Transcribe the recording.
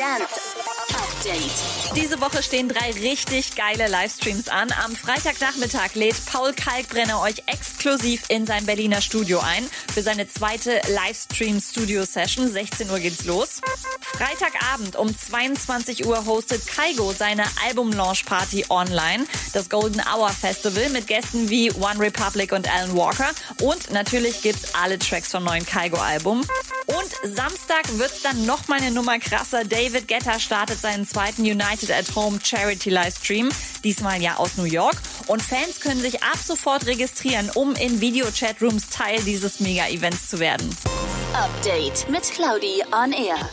Update. Diese Woche stehen drei richtig geile Livestreams an. Am Freitagnachmittag lädt Paul Kalkbrenner euch exklusiv in sein Berliner Studio ein für seine zweite Livestream-Studio-Session. 16 Uhr geht's los. Freitagabend um 22 Uhr hostet Kaigo seine Album-Launch-Party online. Das Golden Hour Festival mit Gästen wie One Republic und Alan Walker. Und natürlich gibt's alle Tracks vom neuen Kaigo-Album. Und Samstag wird's dann noch mal eine Nummer krasser. David Guetta startet seinen zweiten United at Home Charity Livestream. Diesmal ja aus New York. Und Fans können sich ab sofort registrieren, um in Video-Chatrooms Teil dieses Mega-Events zu werden. Update mit Claudi on Air.